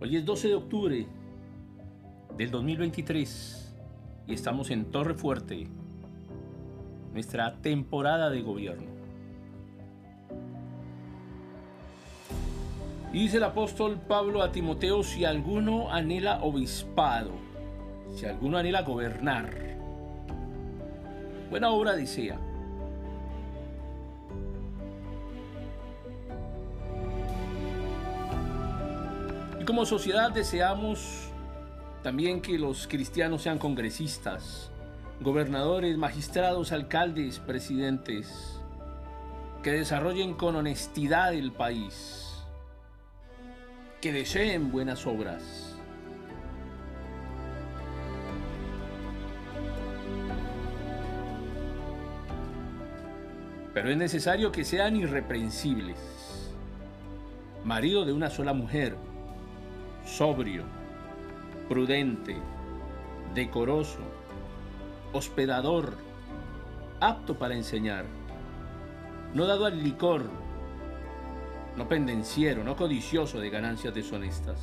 Hoy es 12 de octubre del 2023 y estamos en Torre Fuerte, nuestra temporada de gobierno. Y dice el apóstol Pablo a Timoteo, si alguno anhela obispado, si alguno anhela gobernar, buena obra desea. Y como sociedad deseamos también que los cristianos sean congresistas, gobernadores, magistrados, alcaldes, presidentes, que desarrollen con honestidad el país, que deseen buenas obras. Pero es necesario que sean irreprensibles, marido de una sola mujer, sobrio, prudente, decoroso, hospedador, apto para enseñar, no dado al licor, no pendenciero, no codicioso de ganancias deshonestas.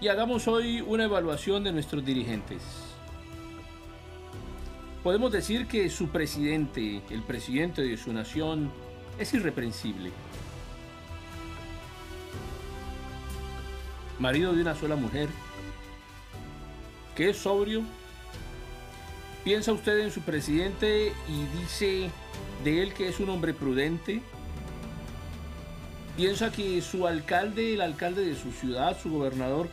Y hagamos hoy una evaluación de nuestros dirigentes. Podemos decir que su presidente, el presidente de su nación, es irreprensible. Marido de una sola mujer, que es sobrio. ¿Piensa usted en su presidente y dice de él que es un hombre prudente? ¿Piensa que su alcalde, el alcalde de su ciudad, su gobernador,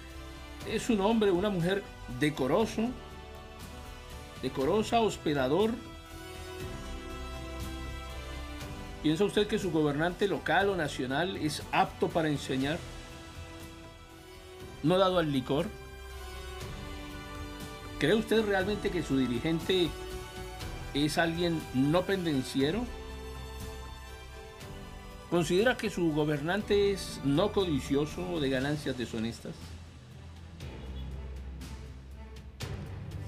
es un hombre, una mujer decoroso, decorosa, hospedador? ¿Piensa usted que su gobernante local o nacional es apto para enseñar? ¿No dado al licor? ¿Cree usted realmente que su dirigente es alguien no pendenciero? ¿Considera que su gobernante es no codicioso o de ganancias deshonestas?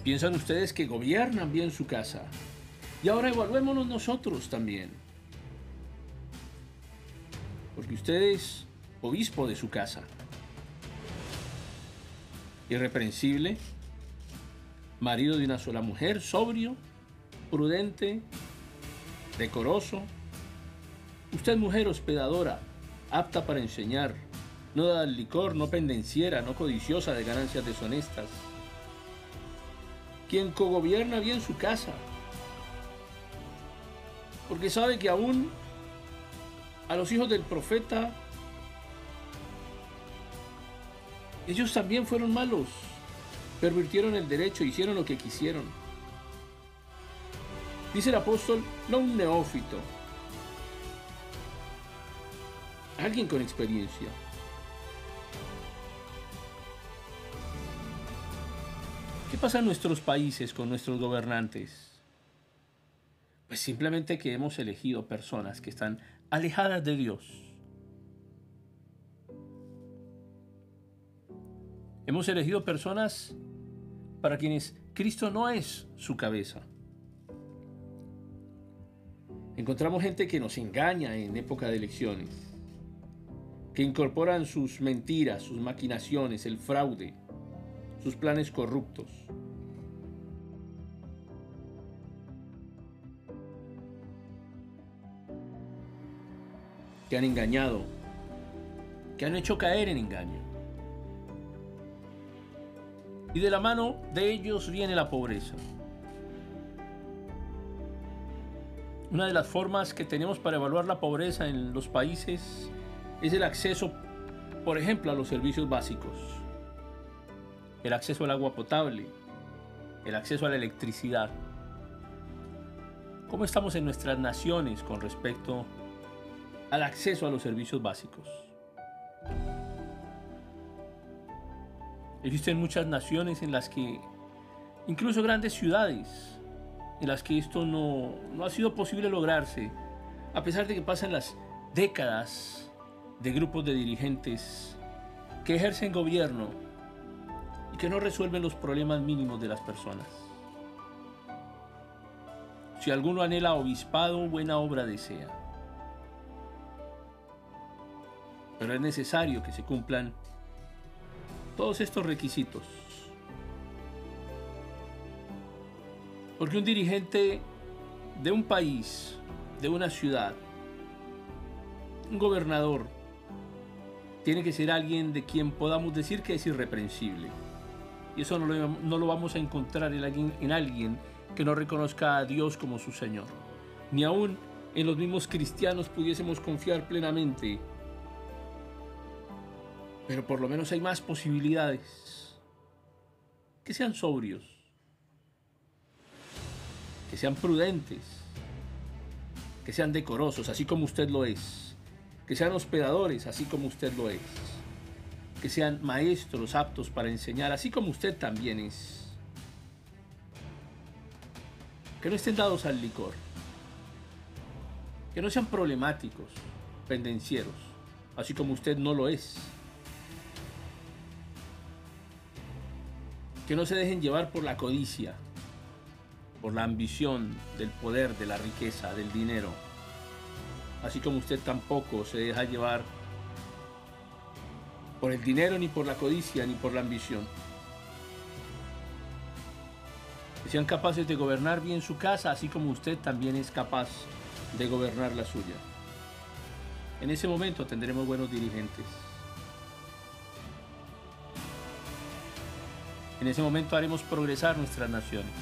¿Piensan ustedes que gobiernan bien su casa? Y ahora evaluémonos nosotros también porque usted es obispo de su casa. Irreprensible, marido de una sola mujer, sobrio, prudente, decoroso. Usted mujer hospedadora, apta para enseñar, no da licor, no pendenciera, no codiciosa de ganancias deshonestas. Quien cogobierna bien su casa, porque sabe que aún a los hijos del profeta, ellos también fueron malos, pervirtieron el derecho, hicieron lo que quisieron. Dice el apóstol, no un neófito, alguien con experiencia. ¿Qué pasa en nuestros países con nuestros gobernantes? Pues simplemente que hemos elegido personas que están alejadas de Dios. Hemos elegido personas para quienes Cristo no es su cabeza. Encontramos gente que nos engaña en época de elecciones, que incorporan sus mentiras, sus maquinaciones, el fraude, sus planes corruptos. que han engañado, que han hecho caer en engaño. Y de la mano de ellos viene la pobreza. Una de las formas que tenemos para evaluar la pobreza en los países es el acceso, por ejemplo, a los servicios básicos. El acceso al agua potable, el acceso a la electricidad. ¿Cómo estamos en nuestras naciones con respecto al acceso a los servicios básicos. Existen muchas naciones en las que, incluso grandes ciudades, en las que esto no, no ha sido posible lograrse, a pesar de que pasan las décadas de grupos de dirigentes que ejercen gobierno que no resuelven los problemas mínimos de las personas. Si alguno anhela obispado, buena obra desea. Pero es necesario que se cumplan todos estos requisitos. Porque un dirigente de un país, de una ciudad, un gobernador, tiene que ser alguien de quien podamos decir que es irreprensible. Y eso no lo, no lo vamos a encontrar en alguien, en alguien que no reconozca a Dios como su Señor. Ni aún en los mismos cristianos pudiésemos confiar plenamente. Pero por lo menos hay más posibilidades. Que sean sobrios. Que sean prudentes. Que sean decorosos, así como usted lo es. Que sean hospedadores, así como usted lo es. Que sean maestros aptos para enseñar, así como usted también es que no estén dados al licor, que no sean problemáticos, pendencieros, así como usted no lo es. Que no se dejen llevar por la codicia, por la ambición del poder, de la riqueza, del dinero, así como usted tampoco se deja llevar por el dinero, ni por la codicia, ni por la ambición que sean capaces de gobernar bien su casa, así como usted también es capaz de gobernar la suya. En ese momento tendremos buenos dirigentes. En ese momento haremos progresar nuestras naciones.